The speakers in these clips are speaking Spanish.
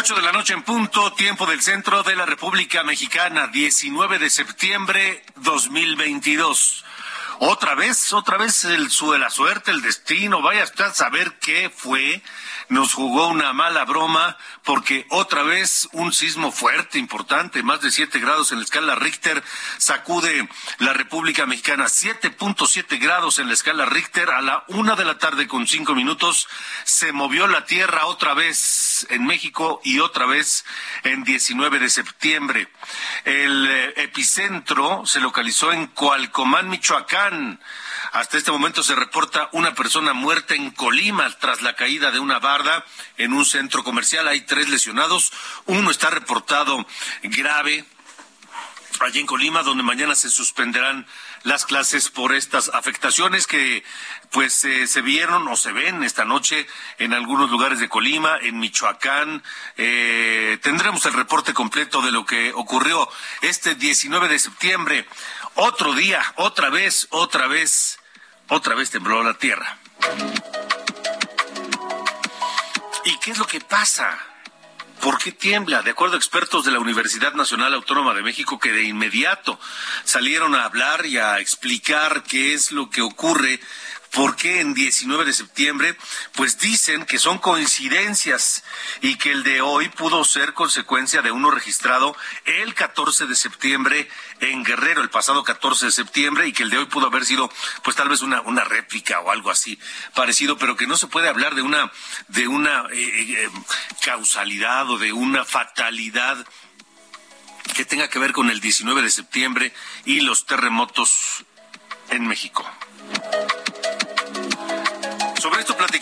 Ocho de la noche en punto, tiempo del centro de la República Mexicana, 19 de septiembre 2022. Otra vez, otra vez el, la suerte, el destino, vaya a saber qué fue nos jugó una mala broma porque otra vez un sismo fuerte, importante, más de 7 grados en la escala Richter, sacude la República Mexicana. 7.7 grados en la escala Richter a la una de la tarde con cinco minutos. Se movió la tierra otra vez en México y otra vez en 19 de septiembre. El eh, epicentro se localizó en Coalcomán, Michoacán. Hasta este momento se reporta una persona muerta en Colima tras la caída de una barda en un centro comercial. Hay tres lesionados. Uno está reportado grave allí en Colima, donde mañana se suspenderán las clases por estas afectaciones que pues eh, se vieron o se ven esta noche en algunos lugares de Colima, en Michoacán. Eh, tendremos el reporte completo de lo que ocurrió este 19 de septiembre. Otro día, otra vez, otra vez otra vez tembló la tierra. ¿Y qué es lo que pasa? ¿Por qué tiembla? De acuerdo a expertos de la Universidad Nacional Autónoma de México que de inmediato salieron a hablar y a explicar qué es lo que ocurre ¿Por qué en 19 de septiembre? Pues dicen que son coincidencias y que el de hoy pudo ser consecuencia de uno registrado el 14 de septiembre en Guerrero, el pasado 14 de septiembre, y que el de hoy pudo haber sido, pues tal vez una, una réplica o algo así parecido, pero que no se puede hablar de una, de una eh, eh, causalidad o de una fatalidad que tenga que ver con el 19 de septiembre y los terremotos en México.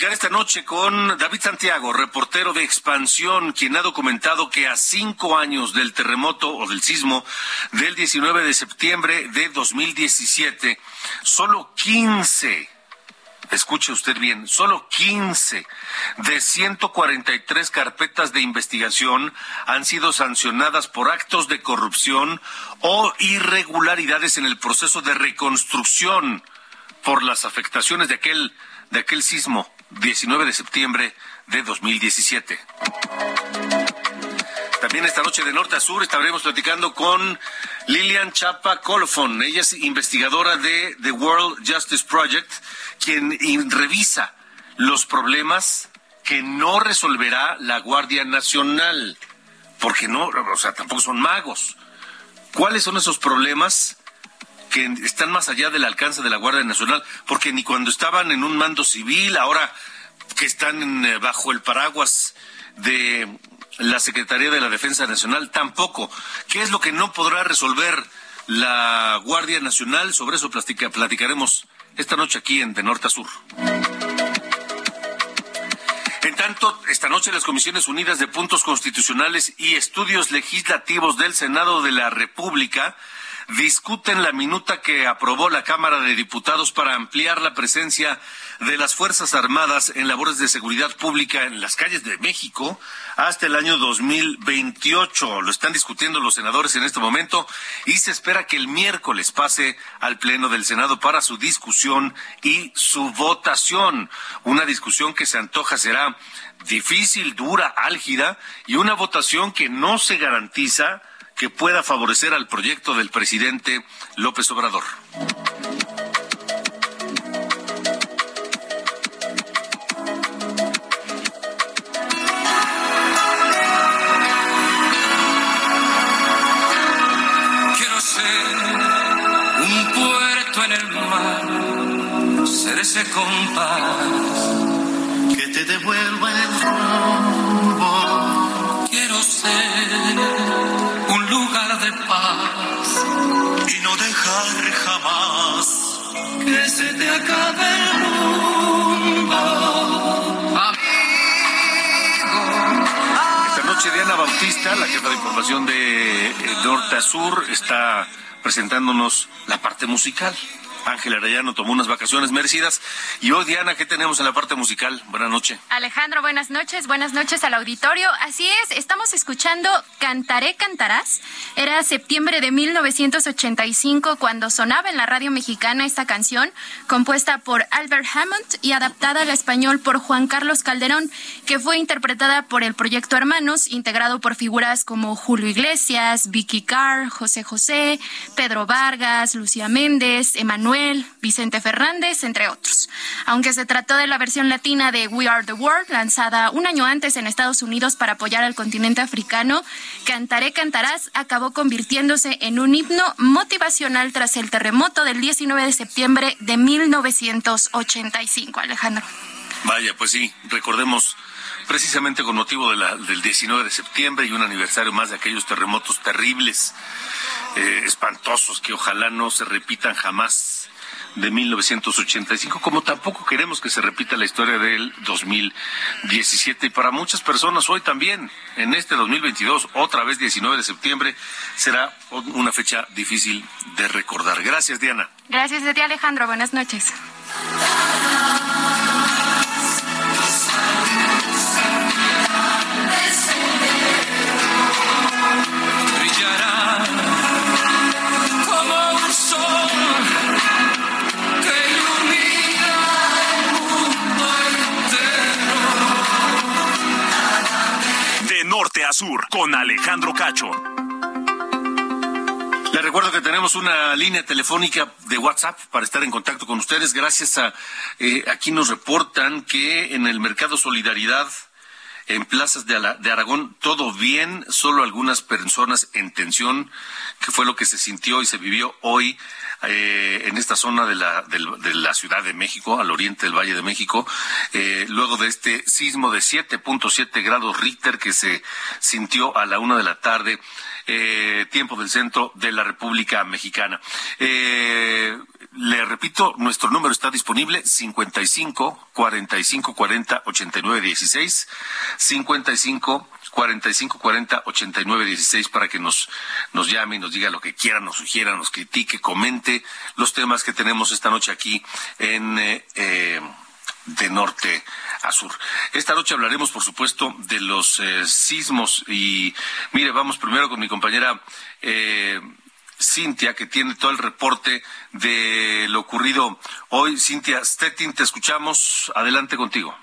Esta noche con David Santiago, reportero de Expansión, quien ha documentado que a cinco años del terremoto o del sismo del 19 de septiembre de 2017, solo 15 escuche usted bien, solo 15 de 143 carpetas de investigación han sido sancionadas por actos de corrupción o irregularidades en el proceso de reconstrucción por las afectaciones de aquel de aquel sismo 19 de septiembre de 2017. También esta noche de norte a sur estaremos platicando con Lilian Chapa Colofon. Ella es investigadora de The World Justice Project, quien revisa los problemas que no resolverá la Guardia Nacional, porque no, o sea, tampoco son magos. ¿Cuáles son esos problemas que están más allá del alcance de la Guardia Nacional, porque ni cuando estaban en un mando civil, ahora que están eh, bajo el paraguas de la Secretaría de la Defensa Nacional, tampoco. ¿Qué es lo que no podrá resolver la Guardia Nacional? Sobre eso platicaremos esta noche aquí en De Norte a Sur. En tanto, esta noche las Comisiones Unidas de Puntos Constitucionales y Estudios Legislativos del Senado de la República discuten la minuta que aprobó la Cámara de Diputados para ampliar la presencia de las Fuerzas Armadas en labores de seguridad pública en las calles de México hasta el año 2028. Lo están discutiendo los senadores en este momento y se espera que el miércoles pase al Pleno del Senado para su discusión y su votación. Una discusión que se antoja será difícil, dura, álgida y una votación que no se garantiza que pueda favorecer al proyecto del presidente López Obrador. Quiero ser un puerto en el mar, ser ese compás Diana Bautista, la jefa de información de eh, Norte a Sur, está presentándonos la parte musical. Ángel Arellano tomó unas vacaciones merecidas. Y hoy, Diana, ¿qué tenemos en la parte musical? Buenas noches. Alejandro, buenas noches. Buenas noches al auditorio. Así es, estamos escuchando Cantaré, Cantarás. Era septiembre de 1985 cuando sonaba en la radio mexicana esta canción, compuesta por Albert Hammond y adaptada al español por Juan Carlos Calderón, que fue interpretada por el Proyecto Hermanos, integrado por figuras como Julio Iglesias, Vicky Carr, José José, Pedro Vargas, Lucía Méndez, Emanuel. Vicente Fernández, entre otros. Aunque se trató de la versión latina de We Are the World, lanzada un año antes en Estados Unidos para apoyar al continente africano, Cantaré Cantarás acabó convirtiéndose en un himno motivacional tras el terremoto del 19 de septiembre de 1985. Alejandro. Vaya, pues sí, recordemos precisamente con motivo del 19 de septiembre y un aniversario más de aquellos terremotos terribles, eh, espantosos, que ojalá no se repitan jamás de 1985, como tampoco queremos que se repita la historia del 2017. Y para muchas personas hoy también, en este 2022, otra vez 19 de septiembre, será una fecha difícil de recordar. Gracias, Diana. Gracias a ti, Alejandro. Buenas noches. Sur, con Alejandro Cacho. Les recuerdo que tenemos una línea telefónica de WhatsApp para estar en contacto con ustedes. Gracias a eh, aquí nos reportan que en el mercado Solidaridad en plazas de Aragón todo bien, solo algunas personas en tensión, que fue lo que se sintió y se vivió hoy eh, en esta zona de la, del- de la Ciudad de México, al oriente del Valle de México, eh, luego de este sismo de 7.7 grados Richter que se sintió a la una de la tarde, eh, tiempo del centro de la República Mexicana. Le repito, nuestro número está disponible 55 45 40 89 16 55 45 40 89 16 para que nos nos llame y nos diga lo que quiera, nos sugiera, nos critique, comente los temas que tenemos esta noche aquí en eh, eh, de norte a sur. Esta noche hablaremos, por supuesto, de los eh, sismos y mire, vamos primero con mi compañera eh, Cintia, que tiene todo el reporte de lo ocurrido hoy. Cintia Stettin, te escuchamos. Adelante contigo.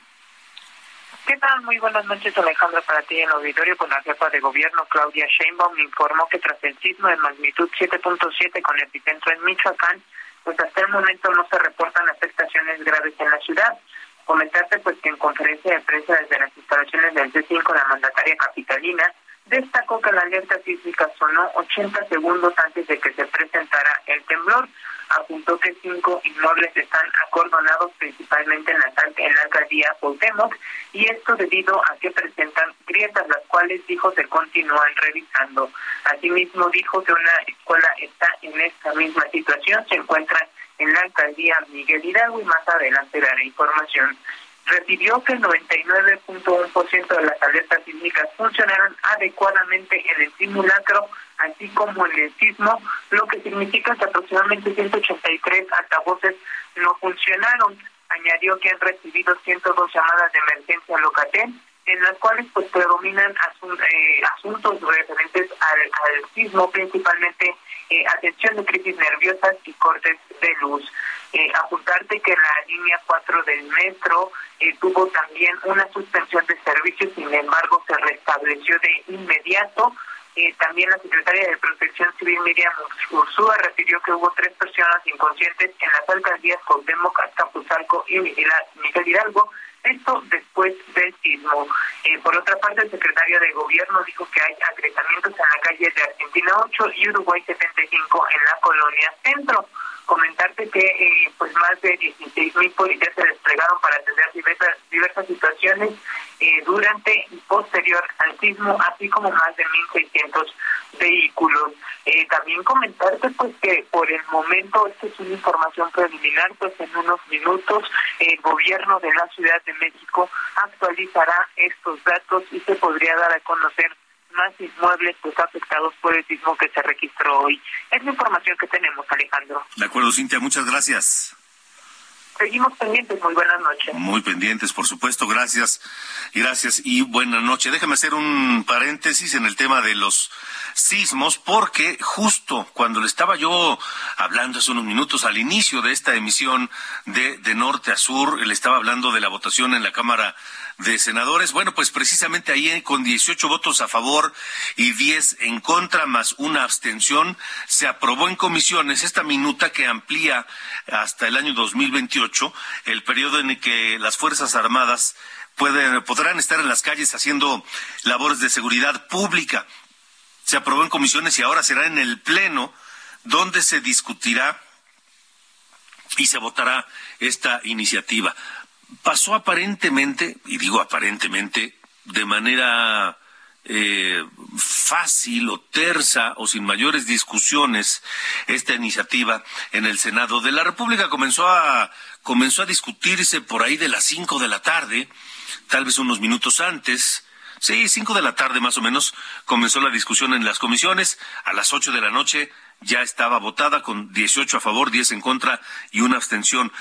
¿Qué tal? Muy buenas noches, Alejandro, para ti en el auditorio. Con la jefa de gobierno, Claudia Sheinbaum, informó que tras el sismo de magnitud 7.7 con epicentro en Michoacán, pues hasta el momento no se reportan afectaciones graves en la ciudad. Comentarte pues que en conferencia de prensa desde las instalaciones del C5, la mandataria capitalina, destacó que la alerta sísmica sonó 80 segundos antes de que se presentara el temblor. Apuntó que cinco inmuebles están acordonados principalmente en la, en la alcaldía Cuauhtémoc y esto debido a que presentan grietas, las cuales dijo se continúan revisando. Asimismo dijo que una escuela está en esta misma situación, se encuentra en la alcaldía Miguel Hidalgo y más adelante dará información refirió que el 99.1% de las alertas sísmicas funcionaron adecuadamente en el simulacro, así como en el sismo, lo que significa que aproximadamente 183 altavoces no funcionaron. Añadió que han recibido 102 llamadas de emergencia Locatel, en las cuales pues predominan asun eh, asuntos referentes al sismo, principalmente eh, atención de crisis nerviosas y cortes de luz. Eh, apuntarte que la línea 4 del metro eh, tuvo también una suspensión de servicios, sin embargo se restableció de inmediato, Eh, también la secretaria de Protección Civil Miriam Ursúa refirió que hubo tres personas inconscientes en las alcaldías Cuauhtémoc, Azcapotzalco y Miguel Hidalgo, esto después del sismo. Eh, por otra parte, el secretario de Gobierno dijo que hay agregamientos en la calle de Argentina 8 y Uruguay 75 en la colonia Centro comentarte que eh, pues más de 16 mil policías se desplegaron para atender diversas, diversas situaciones eh, durante y posterior al sismo, así como más de 1.600 vehículos. Eh, también comentarte pues que por el momento, esta es una información preliminar, pues en unos minutos el gobierno de la Ciudad de México actualizará estos datos y se podría dar a conocer más inmuebles pues afectados por el sismo que se registró hoy. Es la información que tenemos, Alejandro. De acuerdo, Cintia, muchas gracias. Seguimos pendientes, muy buenas noches. Muy pendientes, por supuesto, gracias. Gracias y buena noche. Déjame hacer un paréntesis en el tema de los sismos, porque justo cuando le estaba yo hablando hace unos minutos al inicio de esta emisión de, de norte a sur, le estaba hablando de la votación en la Cámara de senadores. Bueno, pues precisamente ahí eh, con 18 votos a favor y 10 en contra más una abstención se aprobó en comisiones esta minuta que amplía hasta el año 2028 el periodo en el que las Fuerzas Armadas pueden, podrán estar en las calles haciendo labores de seguridad pública. Se aprobó en comisiones y ahora será en el Pleno donde se discutirá y se votará esta iniciativa pasó aparentemente, y digo aparentemente, de manera eh, fácil o tersa o sin mayores discusiones esta iniciativa en el Senado de la República comenzó a comenzó a discutirse por ahí de las cinco de la tarde, tal vez unos minutos antes. Sí, cinco de la tarde más o menos comenzó la discusión en las comisiones. A las ocho de la noche ya estaba votada con 18 a favor, 10 en contra y una abstención.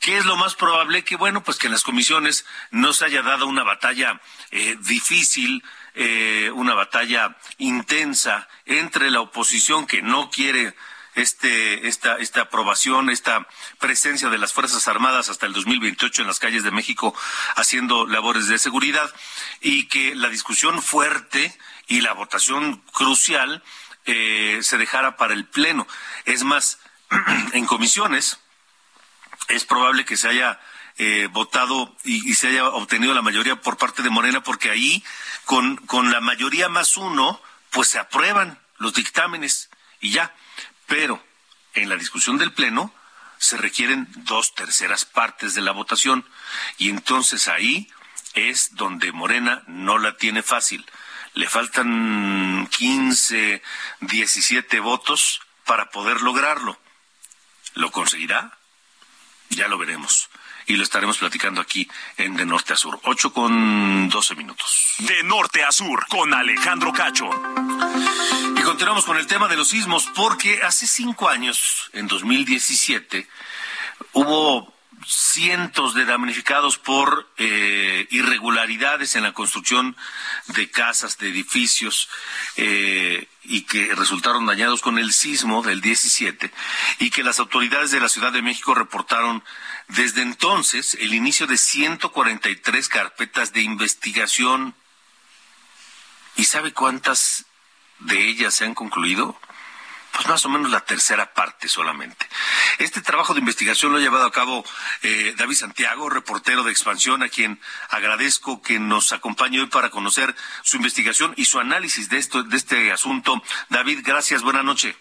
¿Qué es lo más probable? Que bueno, pues que en las comisiones no se haya dado una batalla eh, difícil, eh, una batalla intensa entre la oposición que no quiere este, esta, esta aprobación, esta presencia de las Fuerzas Armadas hasta el 2028 en las calles de México haciendo labores de seguridad y que la discusión fuerte y la votación crucial eh, se dejara para el Pleno. Es más, en comisiones es probable que se haya eh, votado y, se haya obtenido la mayoría por parte de Morena, porque ahí, con, con la mayoría más uno, pues se aprueban los dictámenes y ya. Pero en la discusión del Pleno se requieren dos terceras partes de la votación y entonces ahí es donde Morena no la tiene fácil. Le faltan 15, 17 votos para poder lograrlo. ¿Lo conseguirá? Ya lo veremos. Y lo estaremos platicando aquí en De Norte a Sur. 8 con 12 minutos. De Norte a Sur con Alejandro Cacho. Y continuamos con el tema de los sismos, porque hace cinco años, en 2017, hubo cientos de damnificados por eh, irregularidades en la construcción de casas, de edificios, eh, y que resultaron dañados con el sismo del 17, y que las autoridades de la Ciudad de México reportaron desde entonces el inicio de 143 carpetas de investigación. ¿Y sabe cuántas de ellas se han concluido? Pues más o menos la tercera parte solamente. Este trabajo de investigación lo ha llevado a cabo eh, David Santiago, reportero de Expansión, a quien agradezco que nos acompañe hoy para conocer su investigación y su análisis de esto, de este asunto. David, gracias, buena noche.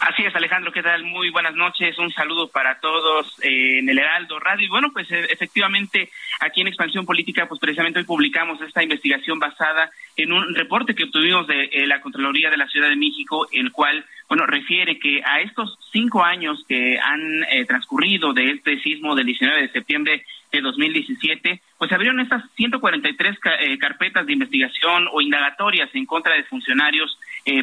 Así es, Alejandro, ¿qué tal? Muy buenas noches, un saludo para todos eh, en el Heraldo Radio. Y bueno, pues eh, efectivamente aquí en Expansión Política, pues precisamente hoy publicamos esta investigación basada en un reporte que obtuvimos de eh, la Contraloría de la Ciudad de México, el cual, bueno, refiere que a estos cinco años que han transcurrido de este sismo del 19 de septiembre de 2017, pues abrieron estas 143 carpetas de investigación o indagatorias en contra de funcionarios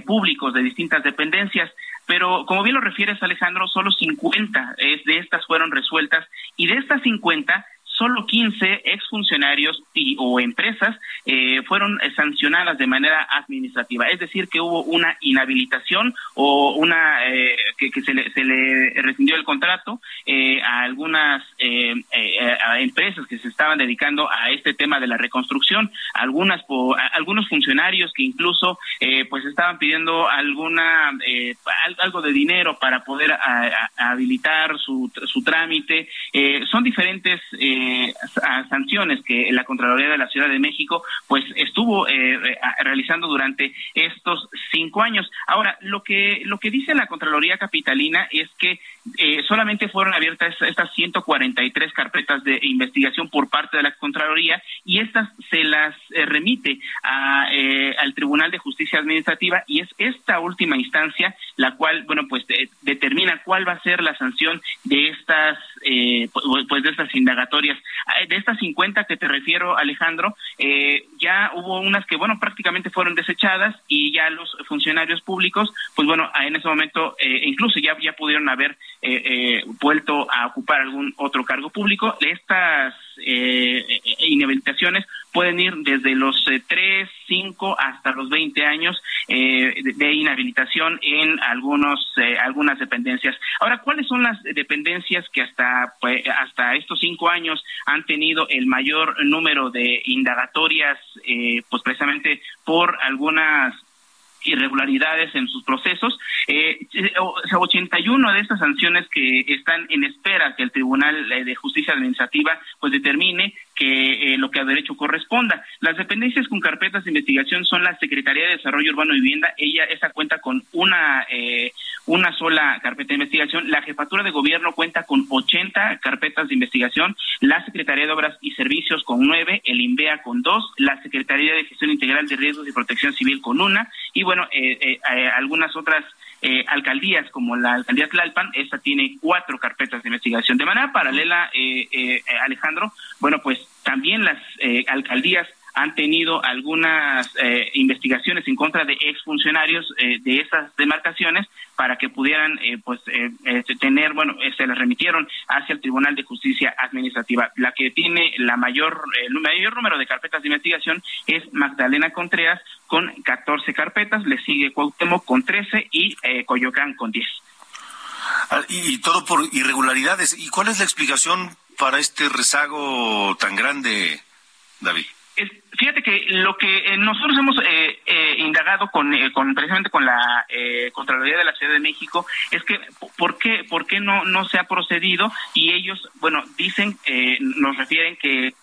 públicos de distintas dependencias. Pero como bien lo refieres, Alejandro, solo 50 es de estas fueron resueltas y de estas 50 solo 15 exfuncionarios y, o empresas eh, fueron sancionadas de manera administrativa, es decir, que hubo una inhabilitación o una eh, que, se, le, se le rescindió el contrato eh, a algunas empresas que se estaban dedicando a este tema de la reconstrucción, algunas algunos funcionarios que incluso pues estaban pidiendo alguna algo de dinero para poder habilitar su, su trámite, son diferentes sanciones que la Contraloría de la Ciudad de México pues estuvo eh, realizando durante estos cinco años. Ahora, lo que, lo que dice la Contraloría Capitalina es que eh, solamente fueron abiertas estas 143 carpetas de investigación por parte de la Contraloría y estas se las eh, remite a, al Tribunal de Justicia Administrativa y es esta última instancia la cual, bueno, pues determina cuál va a ser la sanción de estas, pues de estas indagatorias. De estas 50 que te refiero, Alejandro, ya hubo unas que, bueno, prácticamente fueron desechadas y ya los funcionarios públicos, pues bueno, en ese momento eh, incluso ya, ya pudieron haber eh, eh, vuelto a ocupar algún otro cargo público. Estas inhabilitaciones pueden ir desde los 3, 5 hasta los 20 años de, inhabilitación en algunos algunas dependencias. Ahora, ¿cuáles son las dependencias que hasta pues, hasta estos cinco años han tenido el mayor número de indagatorias eh, pues precisamente por algunas irregularidades en sus procesos. Eh, 81 de estas sanciones que están en espera que el Tribunal de Justicia Administrativa pues determine que eh, lo que a derecho corresponda. Las dependencias con carpetas de investigación son la Secretaría de Desarrollo Urbano y Vivienda, ella esa cuenta con una eh, una sola carpeta de investigación, la Jefatura de Gobierno cuenta con 80 carpetas de investigación, la Secretaría de Obras y Servicios con nueve, el INVEA con dos, la Secretaría de Gestión Integral de Riesgos y Protección Civil con una y bueno, eh, algunas otras eh, alcaldías como la alcaldía Tlalpan, esta tiene cuatro carpetas de investigación. De manera paralela, eh, eh, Alejandro, bueno, pues también las alcaldías han tenido algunas eh, investigaciones en contra de exfuncionarios eh, de esas demarcaciones para que pudieran eh, pues este, tener bueno se les remitieron hacia el Tribunal de Justicia Administrativa. La que tiene la mayor el mayor número de carpetas de investigación es Magdalena Contreras con 14 carpetas le sigue Cuauhtémoc con 13 y Coyoacán con 10 ah, y todo por irregularidades. Y cuál es la explicación para este rezago tan grande David Fíjate que lo que eh, nosotros hemos eh, eh, indagado con, con, precisamente con la Contraloría de la Ciudad de México es que por qué por qué no no se ha procedido y ellos bueno dicen nos refieren que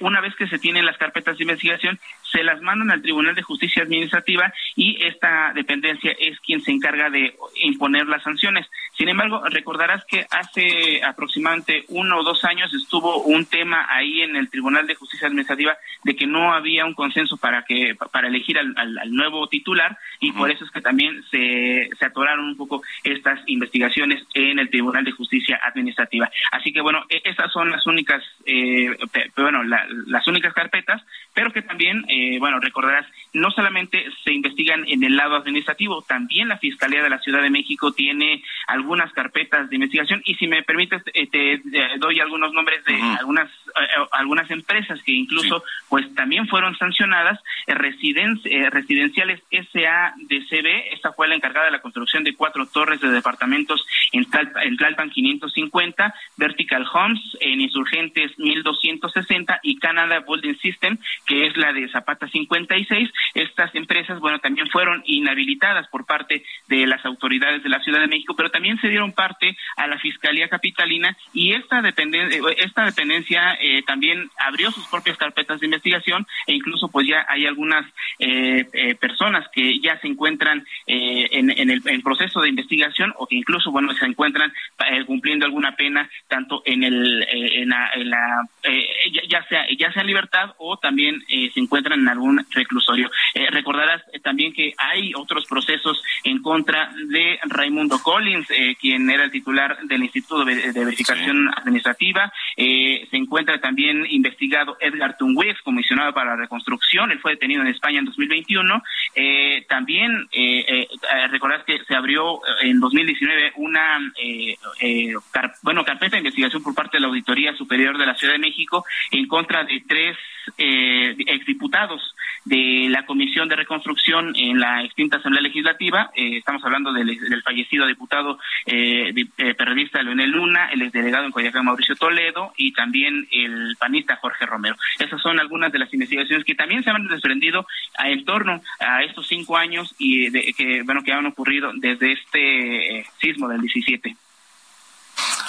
una vez que se tienen las carpetas de investigación se las mandan al Tribunal de Justicia Administrativa y esta dependencia es quien se encarga de imponer las sanciones. Sin embargo, recordarás que hace aproximadamente uno o dos años estuvo un tema ahí en el Tribunal de Justicia Administrativa de que no había un consenso para que para elegir al, nuevo titular y por eso es que también se, se atoraron un poco estas investigaciones en el Tribunal de Justicia Administrativa. Así que bueno, e, esas son las únicas, eh, bueno, las únicas carpetas, pero que también eh, eh, bueno, recordarás, no solamente se investigan en el lado administrativo, también la Fiscalía de la Ciudad de México tiene algunas carpetas de investigación y si me permites eh, te, doy algunos nombres de algunas eh, algunas empresas que incluso pues también fueron sancionadas, residenciales SADCB, esta fue la encargada de la construcción de cuatro torres de departamentos en, en Tlalpan 550, Vertical Homes en Insurgentes 1260 y Canada Building System, que es la de Zapata Pata 56. Estas empresas, bueno, también fueron inhabilitadas por parte de las autoridades de la Ciudad de México, pero también se dieron parte a la Fiscalía Capitalina y esta dependencia, esta dependencia eh, también abrió sus propias carpetas de investigación e incluso pues ya hay algunas eh, eh, personas que ya se encuentran en, el proceso de investigación o que incluso, bueno, se encuentran cumpliendo alguna pena tanto en el en la, ya sea ya sea en libertad o también se encuentran en algún reclusorio. Eh, recordarás eh, también que hay otros procesos en contra de Raimundo Collins, eh, quien era el titular del Instituto de, Verificación Administrativa. se encuentra también investigado Edgar Tungwix, comisionado para la reconstrucción. Él fue detenido en España en 2021. Eh, también eh, recordar que se abrió en 2019 una bueno carpeta de investigación por parte de la Auditoría Superior de la Ciudad de México en contra de tres exdiputados de la Comisión de Reconstrucción en la extinta Asamblea Legislativa. estamos hablando del, fallecido diputado periodista Leonel Luna, el exdelegado en Coyacán Mauricio Toledo y también el panista Jorge Romero. Esas son algunas de las investigaciones que también se han desprendido en torno a estos cinco años y que bueno que han ocurrido desde este eh, sismo del 17.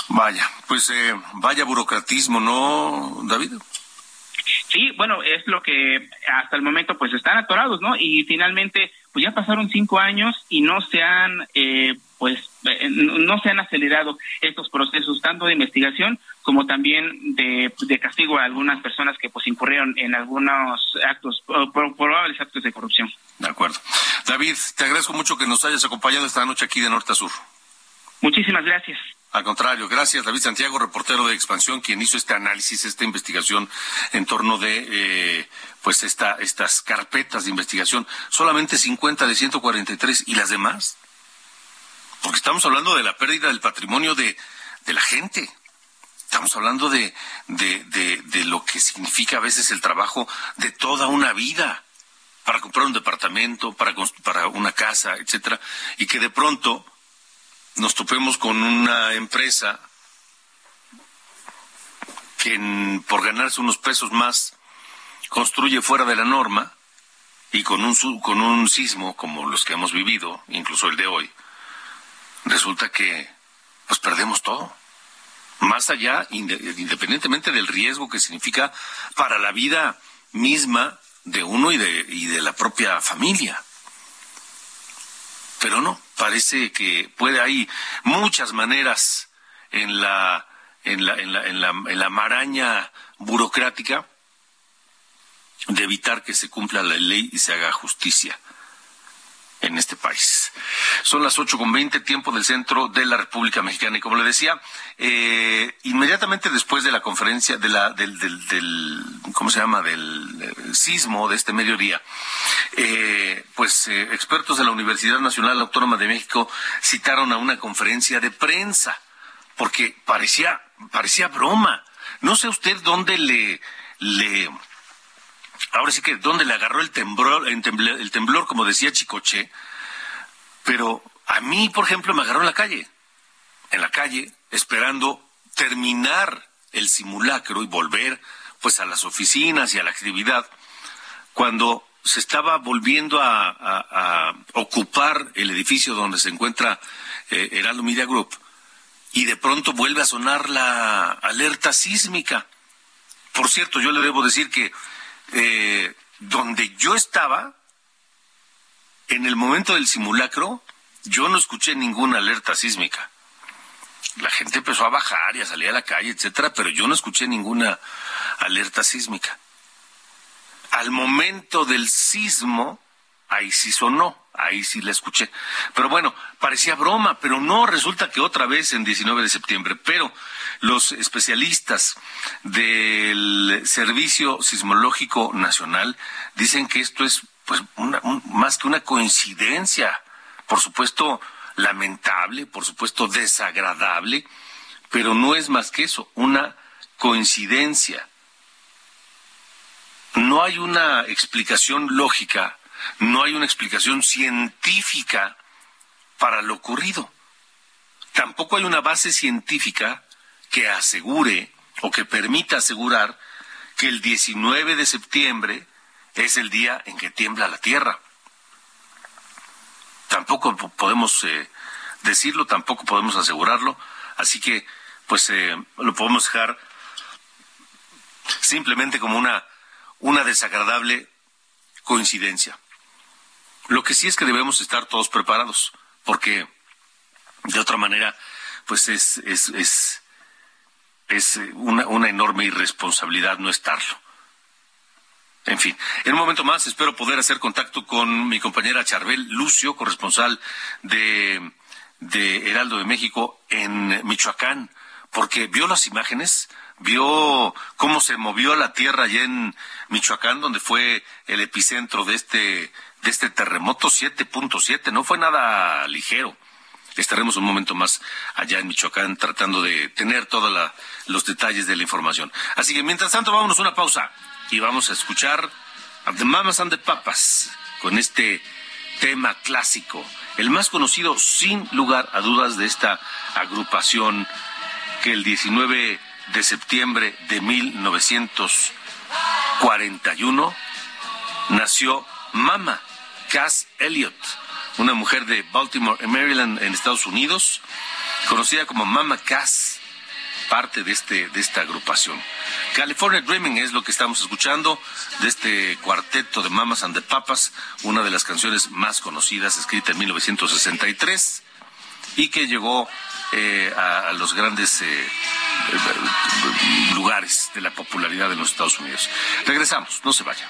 Vaya, pues eh, vaya burocratismo, ¿no, David? Sí, bueno, es lo que hasta el momento pues están atorados, ¿no? Y finalmente, pues ya pasaron cinco años y no se han, eh, pues, no se han acelerado estos procesos tanto de investigación como también de, castigo a algunas personas que pues incurrieron en algunos actos, probables actos de corrupción. De acuerdo. David, te agradezco mucho que nos hayas acompañado esta noche aquí de norte a sur. Muchísimas gracias. Al contrario, gracias David Santiago, reportero de Expansión, quien hizo este análisis, esta investigación en torno de eh, pues esta, estas carpetas de investigación. Solamente 50 de 143 y las demás. Porque estamos hablando de la pérdida del patrimonio de, de la gente. Estamos hablando de, de, lo que significa a veces el trabajo de toda una vida para comprar un departamento, para, para una casa, etcétera, y que de pronto nos topemos con una empresa que por ganarse unos pesos más construye fuera de la norma y con un, con un sismo como los que hemos vivido, incluso el de hoy, resulta que pues perdemos todo más allá, independientemente del riesgo que significa para la vida misma de uno y de, y de la propia familia. Pero no, parece que puede hay muchas maneras en la, en la, en la, en la, en la maraña burocrática de evitar que se cumpla la ley y se haga justicia en este país. Son las ocho con veinte, tiempo del centro de la República Mexicana. Y como le decía, eh, inmediatamente después de la conferencia, de la, del, del, ¿cómo se llama? Del, eh, sismo de este mediodía, eh, pues expertos de la Universidad Nacional Autónoma de México citaron a una conferencia de prensa, porque parecía, parecía broma. No sé usted dónde le, le, ahora sí que dónde le agarró el temblor, el temblor, como decía Chicoche, pero a mí, por ejemplo, me agarró en la calle, en la calle, esperando terminar el simulacro y volver pues a las oficinas y a la actividad, cuando se estaba volviendo a, ocupar el edificio donde se encuentra eh, Heraldo Media Group, y de pronto vuelve a sonar la alerta sísmica. Por cierto, yo le debo decir que eh, donde yo estaba, en el momento del simulacro, yo no escuché ninguna alerta sísmica. La gente empezó a bajar y a salir a la calle, etcétera, pero yo no escuché ninguna alerta sísmica. Al momento del sismo, ahí sí sonó, ahí sí la escuché. Pero bueno, parecía broma, pero no, resulta que otra vez en 19 de septiembre. Pero los especialistas del Servicio Sismológico Nacional dicen que esto es pues más que una coincidencia, por supuesto lamentable, por supuesto desagradable, pero no es más que eso, una coincidencia. No hay una explicación lógica, no hay una explicación científica para lo ocurrido. Tampoco hay una base científica que asegure o que permita asegurar que el 19 de septiembre es el día en que tiembla la tierra. Tampoco podemos eh, decirlo, tampoco podemos asegurarlo, así que pues eh, lo podemos dejar simplemente como una, una desagradable coincidencia. Lo que sí es que debemos estar todos preparados, porque de otra manera, pues es, es, es es eh, una, una enorme irresponsabilidad no estarlo. En fin, en un momento más espero poder hacer contacto con mi compañera Charbel Lucio, corresponsal de, de Heraldo de México en Michoacán, porque vio las imágenes vio cómo se movió la tierra allá en Michoacán, donde fue el epicentro de este, de este terremoto 7.7. No fue nada ligero. Estaremos un momento más allá en Michoacán tratando de tener todos los detalles de la información. Así que mientras tanto, vámonos una pausa y vamos a escuchar a The Mamas and the Papas con este tema clásico, el más conocido sin lugar a dudas de esta agrupación que el 19 de septiembre de 1941 nació Mama Cass Elliot, una mujer de Baltimore, Maryland, en Estados Unidos, conocida como Mama Cass, parte de, este, de esta agrupación. California Dreaming es lo que estamos escuchando de este cuarteto de Mamas and the Papas, una de las canciones más conocidas, escrita en 1963 y que llegó eh, a, los grandes eh, lugares de la popularidad de los Estados Unidos. Regresamos, no se vaya.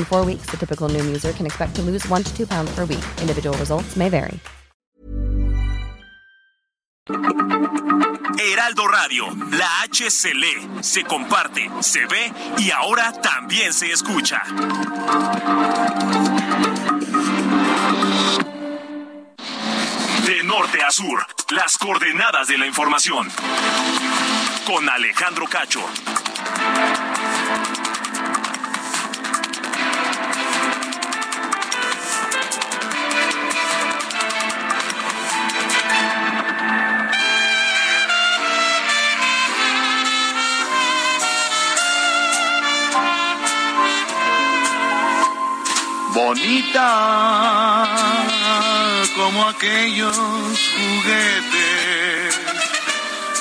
In four weeks, the typical Noom user can expect to lose one to two pounds per week. Individual results may vary. Heraldo Radio, la H se lee, se comparte, se ve y ahora también se escucha. De norte a sur, las coordenadas de la información. Con Alejandro Cacho. Bonita como aquellos juguetes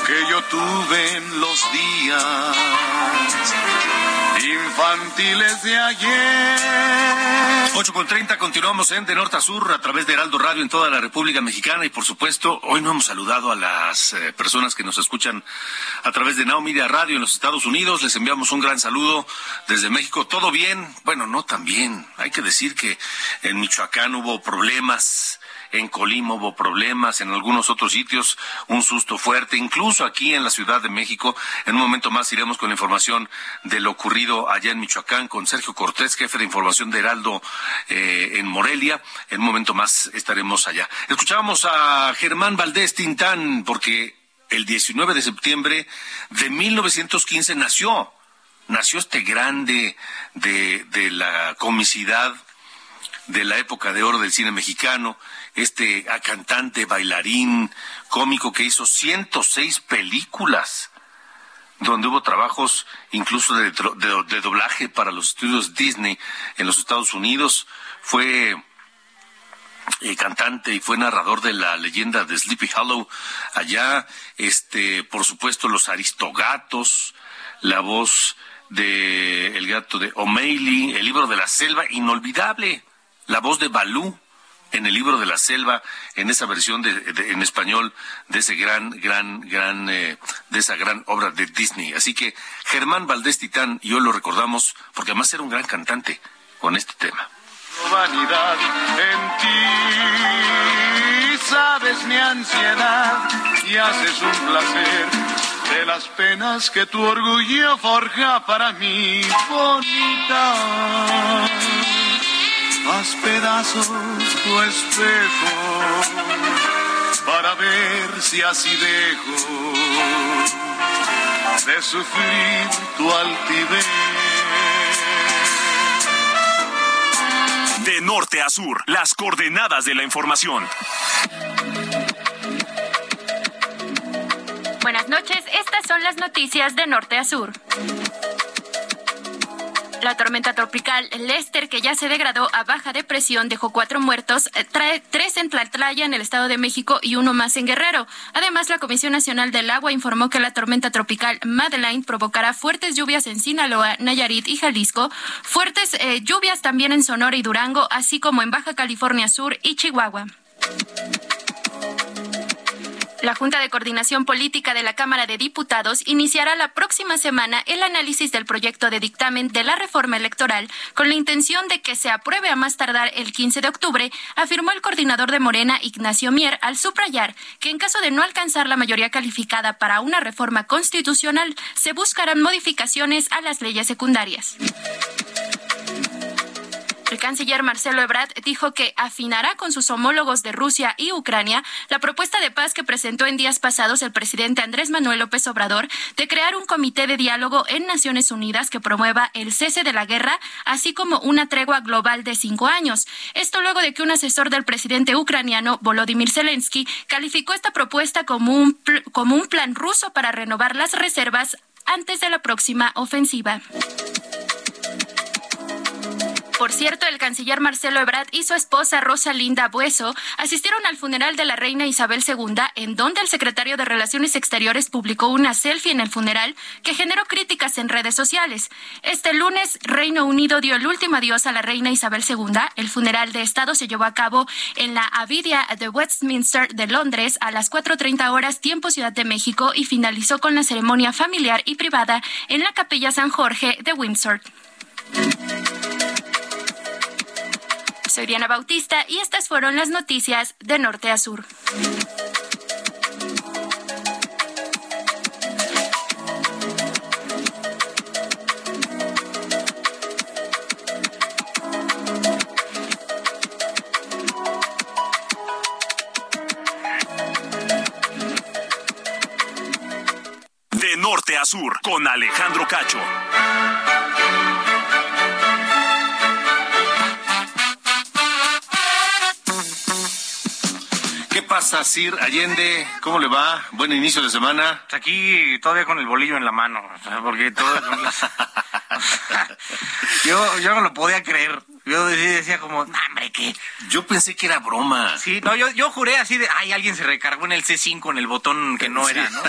que yo tuve en los días infantiles de ayer. 8 con 30, continuamos en De Norte a Sur a través de Heraldo Radio en toda la República Mexicana y por supuesto hoy no hemos saludado a las eh, personas que nos escuchan a través de Now Media Radio en los Estados Unidos. Les enviamos un gran saludo desde México. ¿Todo bien? Bueno, no tan bien. Hay que decir que en Michoacán hubo problemas en Colima hubo problemas, en algunos otros sitios un susto fuerte, incluso aquí en la Ciudad de México. En un momento más iremos con la información de lo ocurrido allá en Michoacán con Sergio Cortés, jefe de información de Heraldo eh, en Morelia. En un momento más estaremos allá. Escuchábamos a Germán Valdés Tintán porque el 19 de septiembre de 1915 nació nació este grande de, de la comicidad de la época de oro del cine mexicano, este cantante, bailarín, cómico que hizo 106 películas, donde hubo trabajos incluso de, doblaje para los estudios Disney en los Estados Unidos. Fue eh, cantante y fue narrador de la leyenda de Sleepy Hollow allá, este, por supuesto, los Aristogatos, la voz de el gato de O'Malley, el libro de la selva, inolvidable la voz de Balú en el libro de la selva, en esa versión de, en español de ese gran, gran, gran, eh, de esa gran obra de Disney. Así que Germán Valdés Titán, y hoy lo recordamos porque además era un gran cantante con este tema. Vanidad en ti, sabes mi ansiedad y haces un placer de las penas que tu orgullo forja para mí, bonita haz pedazos tu espejo para ver si así dejo de sufrir tu altivez. De norte a sur, las coordenadas de la información. Buenas noches, estas son las noticias de norte a sur. La tormenta tropical Lester, que ya se degradó a baja depresión, dejó cuatro muertos, eh, trae tres en Tlatlaya, en el Estado de México, y uno más en Guerrero. Además, la Comisión Nacional del Agua informó que la tormenta tropical Madeline provocará fuertes lluvias en Sinaloa, Nayarit y Jalisco, fuertes eh, lluvias también en Sonora y Durango, así como en Baja California Sur y Chihuahua. La Junta de Coordinación Política de la Cámara de Diputados iniciará la próxima semana el análisis del proyecto de dictamen de la reforma electoral con la intención de que se apruebe a más tardar el 15 de octubre, afirmó el coordinador de Morena, Ignacio Mier, al subrayar que en caso de no alcanzar la mayoría calificada para una reforma constitucional, se buscarán modificaciones a las leyes secundarias. Canciller Marcelo Ebrard dijo que afinará con sus homólogos de Rusia y Ucrania la propuesta de paz que presentó en días pasados el presidente Andrés Manuel López Obrador de crear un comité de diálogo en Naciones Unidas que promueva el cese de la guerra, así como una tregua global de cinco años. Esto luego de que un asesor del presidente ucraniano, Volodymyr Zelensky, calificó esta propuesta como un, como un plan ruso para renovar las reservas antes de la próxima ofensiva. Por cierto, el canciller Marcelo Ebrard y su esposa Rosalinda Bueso asistieron al funeral de la reina Isabel II, en donde el secretario de Relaciones Exteriores publicó una selfie en el funeral que generó críticas en redes sociales. Este lunes, Reino Unido dio el último adiós a la reina Isabel II. El funeral de Estado se llevó a cabo en la Avidia de Westminster de Londres a las 4.30 horas tiempo Ciudad de México y finalizó con la ceremonia familiar y privada en la Capilla San Jorge de Windsor. Soy Diana Bautista y estas fueron las noticias de Norte a Sur. De norte a sur, con Alejandro Cacho. ¿Qué pasa, Sir Allende? ¿Cómo le va? Buen inicio de semana. Aquí todavía con el bolillo en la mano, porque todo... yo, yo no lo podía creer. Yo decía, decía como, "Nah, hombre, ¿qué? Yo pensé que era broma. Sí, no, yo, yo juré así de, ay, alguien se recargó en el C5 en el botón que no Sí. era, ¿no?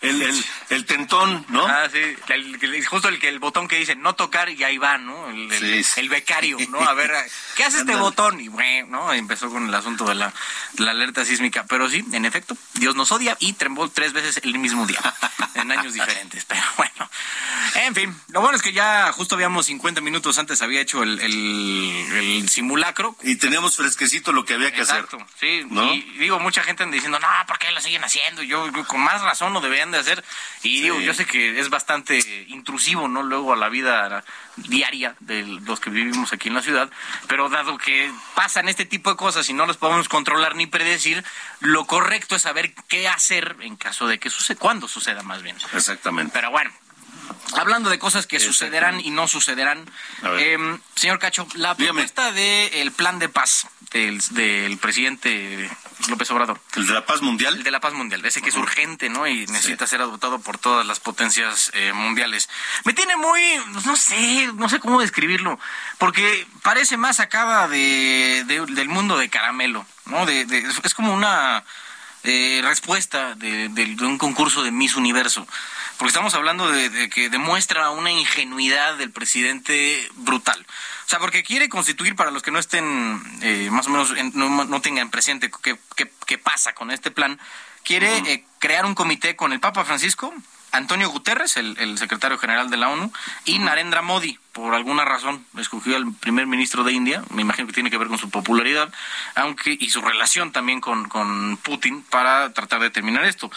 El, el, el tentón, ¿no? Ah, sí, el- justo el que el botón que dice no tocar y ahí va, ¿no? El, el- Sí, becario, ¿no? A ver, ¿qué hace este botón? Y bueno, ¿no? Empezó con el asunto de la, de la alerta sísmica. Pero sí, en efecto, Dios nos odia y trembló tres veces el mismo día, en años diferentes. Pero bueno, en fin, lo bueno es que ya justo habíamos 50 minutos antes había hecho el, el- simulacro. Y teníamos fresquecito lo que había que Exacto, hacer. sí. ¿No? Y digo, mucha gente anda diciendo, no, ¿por qué lo siguen haciendo? Yo, yo con más razón lo deberían de hacer. Y digo, yo sé que es bastante intrusivo, ¿no? Luego a la vida diaria de los que vivimos aquí en la ciudad. Pero dado que pasan este tipo de cosas y no los podemos controlar ni predecir, lo correcto es saber qué hacer en caso de que suceda, cuándo suceda más bien. Exactamente. Pero bueno. Hablando de cosas que sucederán y no sucederán, eh, señor Cacho, la propuesta del plan de paz del, del presidente López Obrador. ¿El de la paz mundial? El de la paz mundial, ese que es urgente, ¿no? Y necesita ser adoptado por todas las potencias eh, mundiales. Me tiene muy, no sé, no sé cómo describirlo, porque parece más sacada de, de- del mundo de caramelo, ¿no? De, de- es como una eh, respuesta de, de- de un concurso de Miss Universo. Porque estamos hablando de, de que demuestra una ingenuidad del presidente brutal. O sea, porque quiere constituir, para los que no estén, eh, más o menos, en- no, no tengan presente qué, qué- qué pasa con este plan, quiere eh, crear un comité con el Papa Francisco, Antonio Guterres, el, el secretario general de la ONU, y Narendra Modi, por alguna razón, escogió al primer ministro de India, me imagino que tiene que ver con su popularidad, aunque y su relación también con, con Putin para tratar de terminar esto.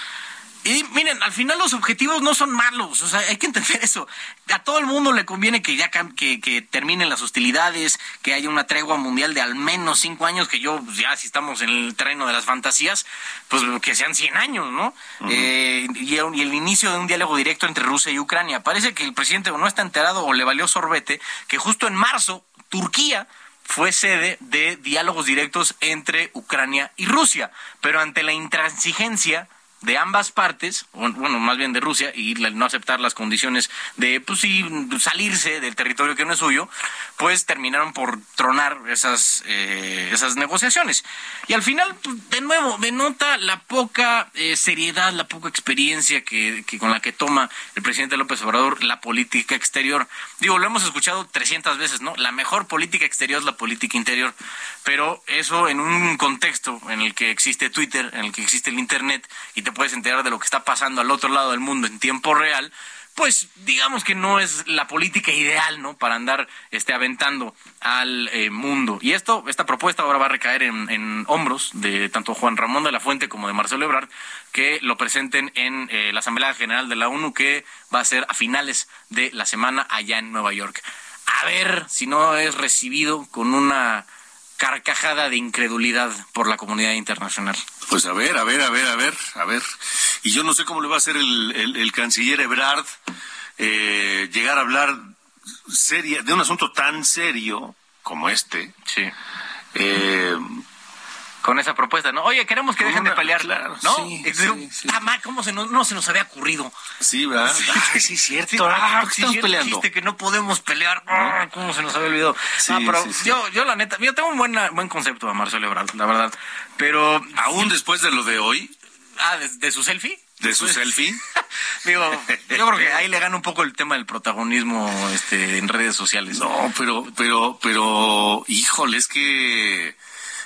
Y miren, al final los objetivos no son malos, o sea, hay que entender eso. A todo el mundo le conviene que ya que, que terminen las hostilidades, que haya una tregua mundial de al menos cinco años, que yo, pues, ya si estamos en el terreno de las fantasías, pues que sean 100 años, ¿no? eh, y, y el inicio de un diálogo directo entre Rusia y Ucrania. Parece que el presidente o no está enterado o le valió sorbete que justo en marzo Turquía fue sede de diálogos directos entre Ucrania y Rusia, pero ante la intransigencia de ambas partes, bueno, más bien de Rusia, y no aceptar las condiciones de, pues sí, salirse del territorio que no es suyo, pues terminaron por tronar esas, eh, esas negociaciones. Y al final, pues, de nuevo, denota la poca eh, seriedad, la poca experiencia que, que con la que toma el presidente López Obrador la política exterior. Digo, lo hemos escuchado 300 veces, ¿no? La mejor política exterior es la política interior, pero eso en un contexto en el que existe Twitter, en el que existe el Internet, y te puedes enterar de lo que está pasando al otro lado del mundo en tiempo real, pues digamos que no es la política ideal, ¿no? Para andar este, aventando al eh, mundo. Y esto, esta propuesta ahora va a recaer en, en hombros de tanto Juan Ramón de la Fuente como de Marcelo Ebrard, que lo presenten en eh, la Asamblea General de la ONU, que va a ser a finales de la semana allá en Nueva York. A ver si no es recibido con una carcajada de incredulidad por la comunidad internacional. Pues a ver, a ver, a ver, a ver, a ver. Y yo no sé cómo le va a hacer el, el- el canciller Ebrard eh, llegar a hablar seria, de un asunto tan serio como este. Sí. Eh, con esa propuesta, ¿no? Oye, queremos que dejen de pelear, claro, ¿no? sí, sí, sí. "Ah, ma, ¿cómo se nos, no se nos había ocurrido? sí, ¿verdad? Ay, sí, es cierto. Ah, ah, ¿por qué sí, estamos peleando? dijiste que no podemos pelear. Ah, ¿Cómo se nos había olvidado? Sí, Ah, pero sí, sí. Yo, yo la neta, yo tengo un buen, buen concepto de Marcelo Ebrard, la verdad. Pero, Aún después de lo de hoy, ah, ¿de, de su selfie? de su selfie. Digo, yo creo que ahí le gana un poco el tema del protagonismo este, en redes sociales. No, pero, pero, pero, híjole, es que,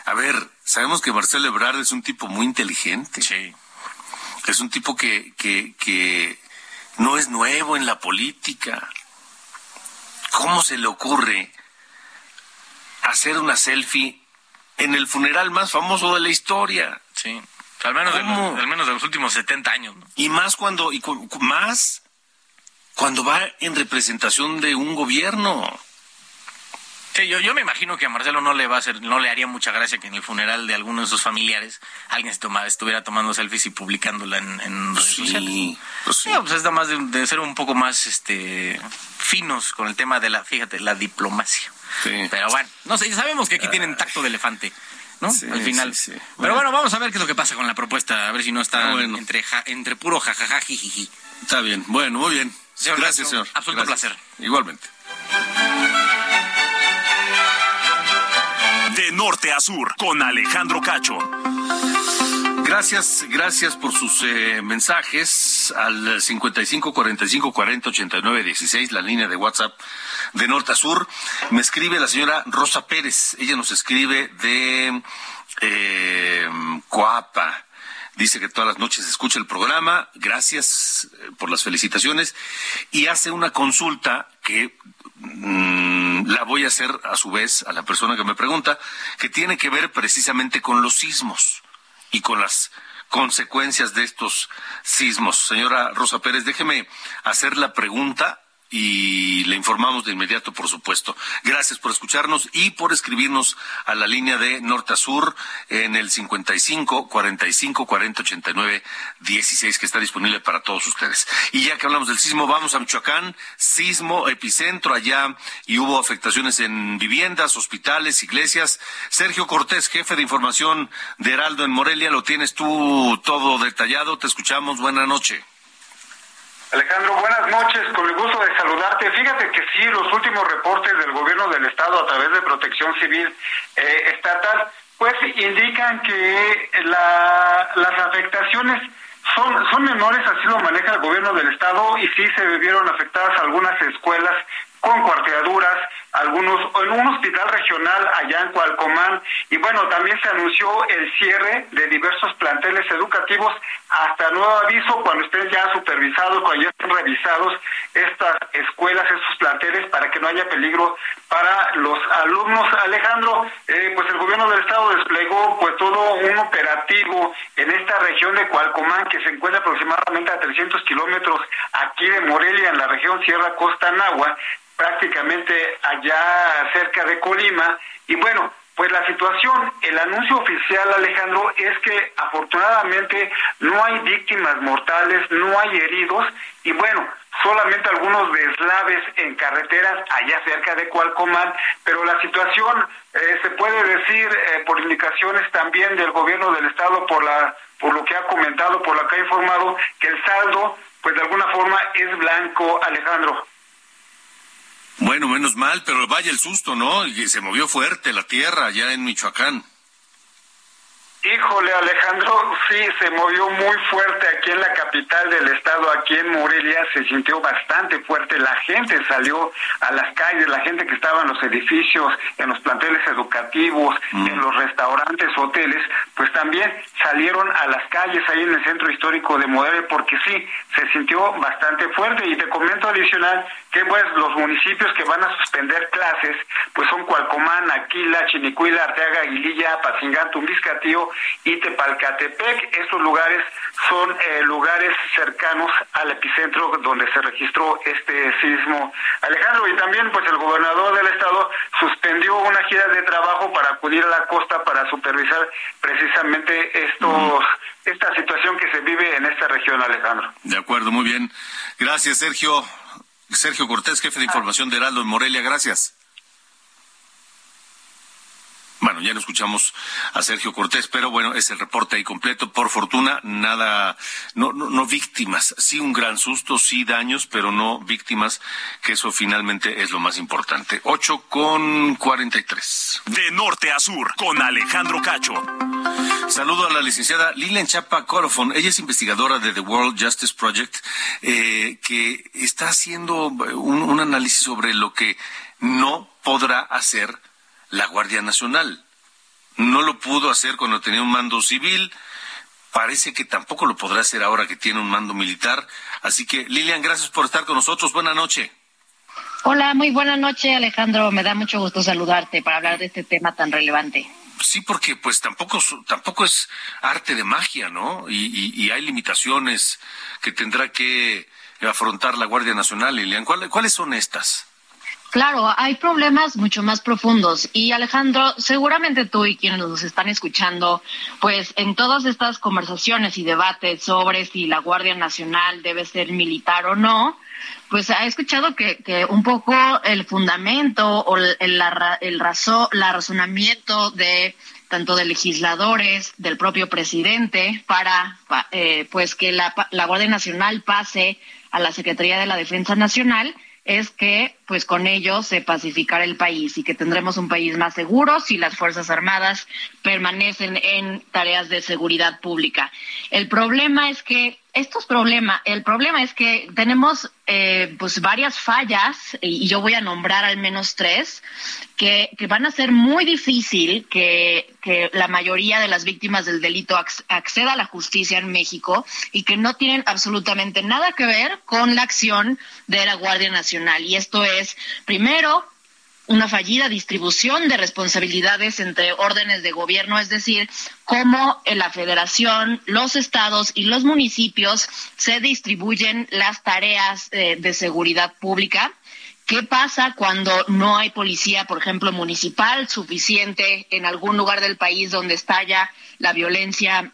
a ver, sabemos que Marcelo Ebrard es un tipo muy inteligente. Sí. Es un tipo que, que, que no es nuevo en la política. ¿Cómo se le ocurre hacer una selfie en el funeral más famoso de la historia? Sí. Al menos, de los, al menos de los últimos 70 años, ¿no? Y más cuando, y cu- más cuando va en representación de un gobierno. Sí, yo, yo me imagino que a Marcelo no le va a hacer, no le haría mucha gracia que en el funeral de alguno de sus familiares alguien se toma- estuviera tomando selfies y publicándola en, en redes sociales. Sí, pues sí. Sí, pues es nada más de, de ser un poco más este finos con el tema de la, fíjate, la diplomacia. Sí. Pero bueno, no sé, sabemos que aquí tienen tacto de elefante, ¿no? Sí, Al final. sí, sí. Pero Bueno. vamos a ver qué es lo que pasa con la propuesta, a ver si no está Ah, bueno. entre, ja- entre puro jajaja jijiji. Está bien, bueno, muy bien. Señor Gracias, señor. absoluto Gracias. placer. Igualmente. De norte a sur, con Alejandro Cacho. Gracias, gracias por sus eh, mensajes al 55 45 40 89 16, la línea de WhatsApp de norte a sur. Me escribe la señora Rosa Pérez. Ella nos escribe de eh, Coapa. Dice que todas las noches escucha el programa. Gracias eh, por las felicitaciones. Y hace una consulta que mm, la voy a hacer a su vez a la persona que me pregunta, que tiene que ver precisamente con los sismos y con las consecuencias de estos sismos. Señora Rosa Pérez, déjeme hacer la pregunta y le informamos de inmediato, por supuesto. Gracias por escucharnos y por escribirnos a la línea de norte a sur en el 55 45 40 89 16 que está disponible para todos ustedes. Y ya que hablamos del sismo, vamos a Michoacán, sismo epicentro allá y hubo afectaciones en viviendas, hospitales, iglesias. Sergio Cortés, jefe de información de Heraldo en Morelia, lo tienes tú todo detallado. Te escuchamos. Buena noche. Alejandro, buenas noches, con el gusto de saludarte. Fíjate que sí, los últimos reportes del gobierno del estado a través de Protección Civil eh, Estatal, pues indican que la- las afectaciones son, son menores, así lo maneja el gobierno del estado, y sí se vieron afectadas algunas escuelas con cuarteaduras, algunos en un hospital regional allá en Cualcomán y bueno, también se anunció el cierre de diversos planteles educativos hasta nuevo aviso cuando estén ya supervisados, cuando ya estén revisados estas escuelas, estos planteles para que no haya peligro para los alumnos. Alejandro, eh, pues el gobierno del estado desplegó pues todo un operativo en esta región de Cualcomán que se encuentra aproximadamente a 300 kilómetros aquí de Morelia en la región Sierra Costa Nahua prácticamente allá cerca de Colima. Y bueno, pues la situación, el anuncio oficial, Alejandro, es que afortunadamente no hay víctimas mortales, no hay heridos y bueno, solamente algunos deslaves en carreteras allá cerca de Cualcomán, pero la situación eh, se puede decir eh, por indicaciones también del gobierno del estado por la por lo que ha comentado, por lo que ha informado que el saldo pues de alguna forma es blanco, Alejandro. Bueno, menos mal, pero vaya el susto, ¿no? Y se movió fuerte la tierra allá en Michoacán. Híjole, Alejandro, sí, se movió muy fuerte aquí en la capital del estado, aquí en Morelia, se sintió bastante fuerte. La gente salió a las calles, la gente que estaba en los edificios, en los planteles educativos, mm. en los restaurantes, hoteles, pues también salieron a las calles ahí en el centro histórico de Morelia, porque sí, se sintió bastante fuerte. Y te comento adicional que pues los municipios que van a suspender clases, pues son Cualcomán, Aquila, Chinicuila, Arteaga, Aguililla, Pacingán, Tumbiscatío y Tepalcatepec. Estos lugares son eh, lugares cercanos al epicentro donde se registró este sismo. Alejandro, y también pues el gobernador del estado suspendió una gira de trabajo para acudir a la costa para supervisar precisamente estos esta situación que se vive en esta región, Alejandro. De acuerdo, muy bien. Gracias, Sergio. Sergio Cortés, jefe de información de Heraldo en Morelia, gracias. Bueno, ya lo escuchamos a Sergio Cortés, pero bueno, es el reporte ahí completo. Por fortuna, nada, no, no, no víctimas. Sí un gran susto, sí daños, pero no víctimas, que eso finalmente es lo más importante. Ocho con cuarenta y tres. De norte a sur, con Alejandro Cacho. Saludo a la licenciada Lilian Chapa Colofon. Ella es investigadora de The World Justice Project, eh, que está haciendo un, un análisis sobre lo que no podrá hacer la Guardia Nacional. No lo pudo hacer cuando tenía un mando civil, parece que tampoco lo podrá hacer ahora que tiene un mando militar. Así que, Lilian, gracias por estar con nosotros. Buenas noches. Hola, muy buena noche, Alejandro. Me da mucho gusto saludarte para hablar de este tema tan relevante. Sí, porque pues tampoco tampoco es arte de magia, ¿no? Y, hay limitaciones que tendrá que afrontar la Guardia Nacional, Lilian. ¿Cuáles son estas? Claro, hay problemas mucho más profundos. Y Alejandro, seguramente tú y quienes nos están escuchando, pues en todas estas conversaciones y debates sobre si la Guardia Nacional debe ser militar o no, pues ha escuchado que, que un poco el fundamento o el, el, el la razonamiento de tanto de legisladores, del propio presidente, para eh, pues que la, la Guardia Nacional pase a la Secretaría de la Defensa Nacional, es que pues con ello se pacificará el país y que tendremos un país más seguro si las Fuerzas Armadas permanecen en tareas de seguridad pública. El problema es que estos problemas, el problema es que tenemos eh, pues varias fallas, y yo voy a nombrar al menos tres, que, que van a ser muy difícil que, que, la mayoría de las víctimas del delito acceda a la justicia en México y que no tienen absolutamente nada que ver con la acción de la Guardia Nacional. Y esto es, primero, una fallida distribución de responsabilidades entre órdenes de gobierno, es decir, cómo en la federación, los estados y los municipios se distribuyen las tareas eh, de seguridad pública. ¿Qué pasa cuando no hay policía, por ejemplo, municipal suficiente en algún lugar del país donde estalla la violencia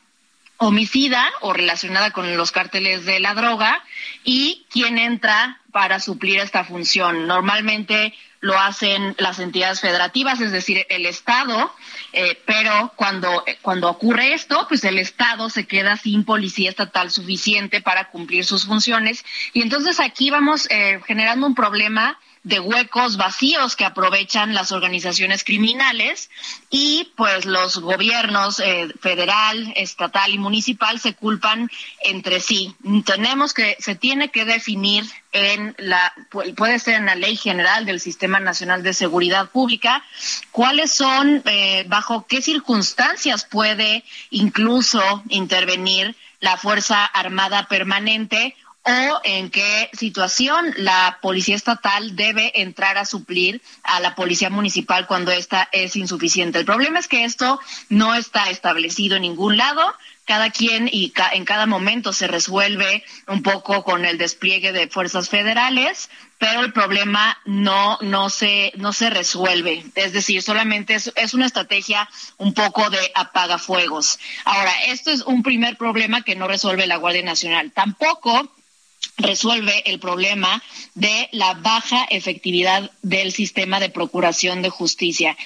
homicida o relacionada con los cárteles de la droga? ¿Y quién entra para suplir esta función? Normalmente lo hacen las entidades federativas, es decir, el Estado, eh, pero cuando, cuando ocurre esto, pues el Estado se queda sin policía estatal suficiente para cumplir sus funciones. Y entonces aquí vamos eh, generando un problema de huecos vacíos que aprovechan las organizaciones criminales y pues los gobiernos eh, federal, estatal y municipal se culpan entre sí. Tenemos que, se tiene que definir en la, puede ser en la Ley General del Sistema Nacional de Seguridad Pública, cuáles son, eh, bajo qué circunstancias puede incluso intervenir la Fuerza Armada Permanente o en qué situación la policía estatal debe entrar a suplir a la policía municipal cuando esta es insuficiente. El problema es que esto no está establecido en ningún lado cada quien y en cada momento se resuelve un poco con el despliegue de fuerzas federales, pero el problema no no se no se resuelve, es decir, solamente es, es una estrategia un poco de apagafuegos. Ahora, esto es un primer problema que no resuelve la Guardia Nacional. Tampoco resuelve el problema de la baja efectividad del sistema de procuración de justicia.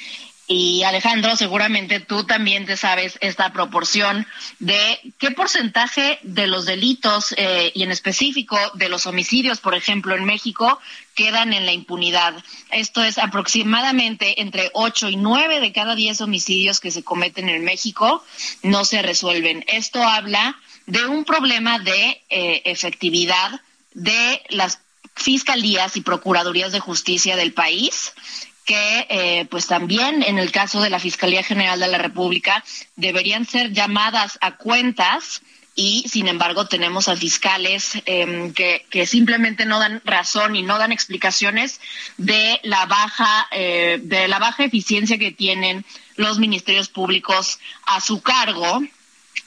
Y Alejandro, seguramente tú también te sabes esta proporción de qué porcentaje de los delitos eh, y en específico de los homicidios, por ejemplo, en México, quedan en la impunidad. Esto es aproximadamente entre 8 y 9 de cada 10 homicidios que se cometen en México no se resuelven. Esto habla de un problema de eh, efectividad de las fiscalías y procuradurías de justicia del país que eh, pues también en el caso de la Fiscalía General de la República deberían ser llamadas a cuentas y sin embargo tenemos a fiscales em, que, que, simplemente no dan razón y no dan explicaciones de la baja eh, de la baja eficiencia que tienen los ministerios públicos a su cargo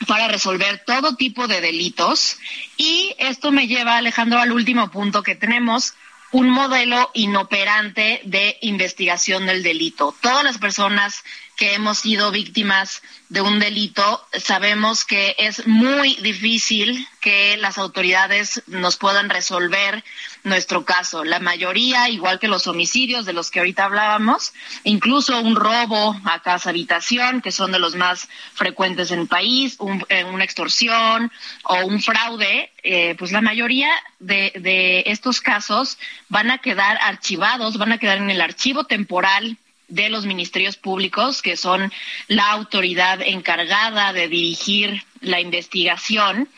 para resolver todo tipo de delitos y esto me lleva Alejandro al último punto que tenemos un modelo inoperante de investigación del delito. Todas las personas que hemos sido víctimas de un delito, sabemos que es muy difícil que las autoridades nos puedan resolver nuestro caso. La mayoría, igual que los homicidios de los que ahorita hablábamos, incluso un robo a casa habitación, que son de los más frecuentes en el país, eh, una extorsión o un fraude, eh, pues la mayoría de, de estos casos van a quedar archivados, van a quedar en el archivo temporal de los ministerios públicos, que son la autoridad encargada de dirigir la investigación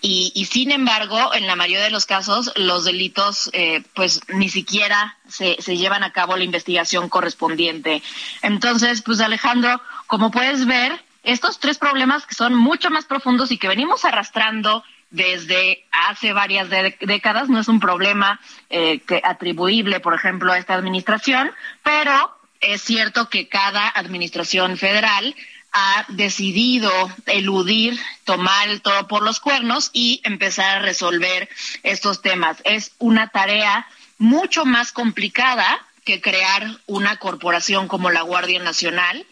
y, y sin embargo, en la mayoría de los casos, los delitos, eh, pues ni siquiera se, se llevan a cabo la investigación correspondiente. Entonces, pues Alejandro, como puedes ver, estos tres problemas que son mucho más profundos y que venimos arrastrando desde hace varias décadas, no es un problema eh, que atribuible, por ejemplo, a esta administración, pero es cierto que cada administración federal ha decidido eludir, tomar el todo por los cuernos y empezar a resolver estos temas. Es una tarea mucho más complicada que crear una corporación como la Guardia Nacional,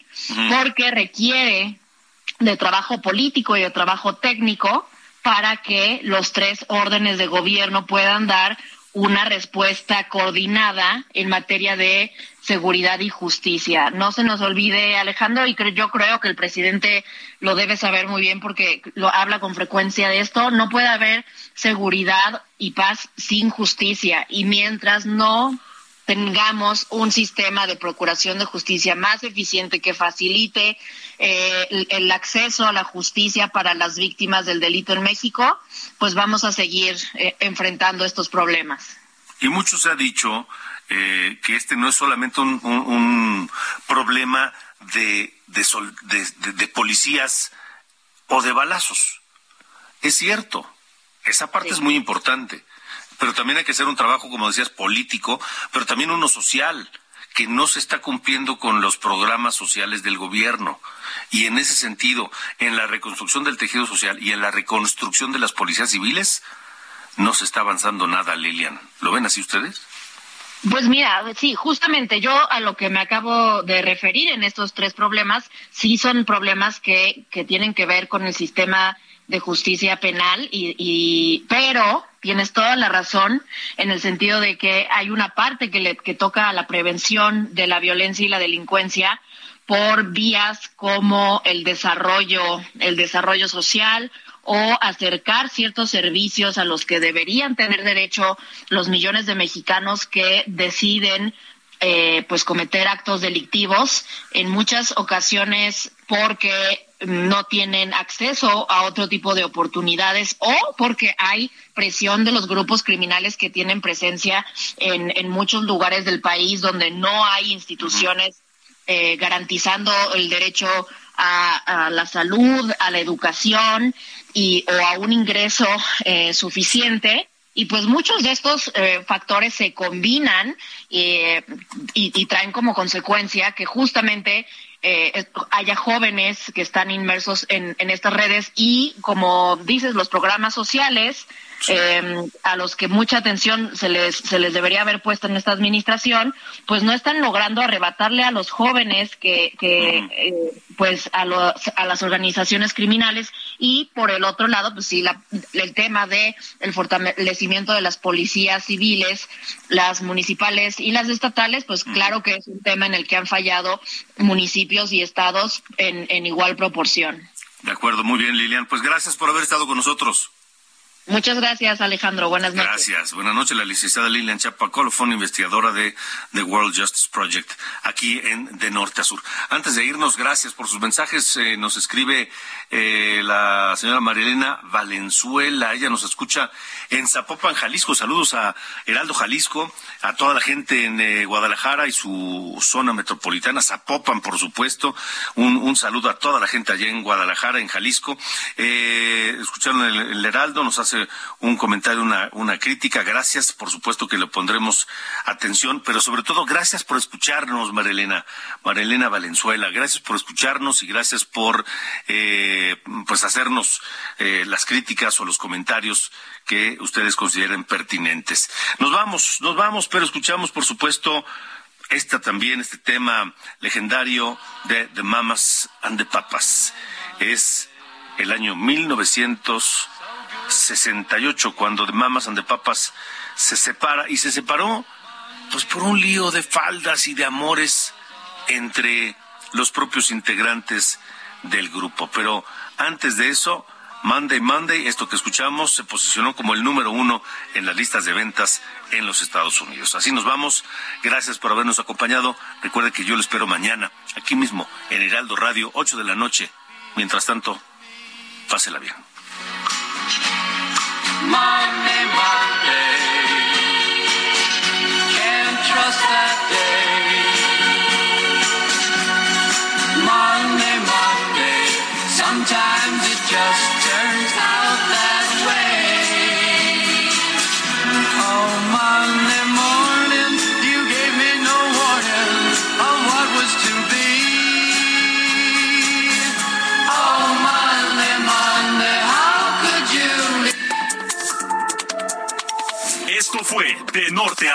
porque requiere de trabajo político y de trabajo técnico para que los tres órdenes de gobierno puedan dar una respuesta coordinada en materia de seguridad y justicia. No se nos olvide, Alejandro, y yo creo que el presidente lo debe saber muy bien porque lo habla con frecuencia de esto, no puede haber seguridad y paz sin justicia. Y mientras no tengamos un sistema de procuración de justicia más eficiente que facilite eh, el, acceso a la justicia para las víctimas del delito en México, pues vamos a seguir eh, enfrentando estos problemas. Y mucho se ha dicho eh, que este no es solamente un, problema de, de, policías o de balazos. Es cierto, esa parte es muy importante, pero también hay que hacer un trabajo, como decías, político, pero también uno social, que no se está cumpliendo con los programas sociales del gobierno. Y en ese sentido, en la reconstrucción del tejido social y en la reconstrucción de las policías civiles, no se está avanzando nada, Lilian. ¿Lo ven así ustedes? Pues mira, sí, justamente yo a lo que me acabo de referir en estos tres problemas, sí son problemas que, que tienen que ver con el sistema de justicia penal, y, y, pero tienes toda la razón en el sentido de que hay una parte que, le, que toca a la prevención de la violencia y la delincuencia por vías como el desarrollo, el desarrollo social o acercar ciertos servicios a los que deberían tener derecho los millones de mexicanos que deciden eh, pues cometer actos delictivos en muchas ocasiones porque no tienen acceso a otro tipo de oportunidades o porque hay presión de los grupos criminales que tienen presencia en, en muchos lugares del país donde no hay instituciones eh, garantizando el derecho a, la salud, a la educación y o a un ingreso eh, suficiente. Y pues muchos de estos eh, factores se combinan y, y, traen como consecuencia que justamente eh, haya jóvenes que están inmersos en, en, estas redes y, como dices, los programas sociales eh, a los que mucha atención se les, se les debería haber puesto en esta administración, pues no están logrando arrebatarle a los jóvenes que, que eh, pues a, los, a las organizaciones criminales y por el otro lado, pues sí, la, el tema de el fortalecimiento de las policías civiles, las municipales y las estatales, pues claro que es un tema en el que han fallado municipios y estados en, en igual proporción. De acuerdo, muy bien, Lilian. Pues gracias por haber estado con nosotros. Muchas gracias, Alejandro. Buenas noches. Gracias. Buenas noches, la licenciada Lilian Chapacolo, investigadora de The World Justice Project, aquí en De Norte a Sur. Antes de irnos, gracias por sus mensajes. Eh, nos escribe eh, la señora Marilena Valenzuela. Ella nos escucha en Zapopan, Jalisco. Saludos a Heraldo Jalisco, a toda la gente en eh, Guadalajara y su zona metropolitana, Zapopan, por supuesto. Un, un, saludo a toda la gente allá en Guadalajara, en Jalisco. escucharon el Heraldo, nos hace un comentario, una, una crítica. Gracias, por supuesto que le pondremos atención, pero sobre todo gracias por escucharnos, Marilena, Marilena Valenzuela. Gracias por escucharnos y gracias por eh, pues hacernos eh, las críticas o los comentarios que ustedes consideren pertinentes. Nos vamos, nos vamos, pero escuchamos, por supuesto, esta también, este tema legendario de The Mamas and the Papas. Es el año 1900 68, cuando de Mamas and the Papas se separa y se separó pues por un lío de faldas y de amores entre los propios integrantes del grupo. Pero antes de eso, Monday Monday, esto que escuchamos, se posicionó como el número uno en las listas de ventas en los Estados Unidos. Así nos vamos. Gracias por habernos acompañado. Recuerde que yo lo espero mañana, aquí mismo, en Heraldo Radio, 8 de la noche. Mientras tanto, pásela bien. Monday, Monday.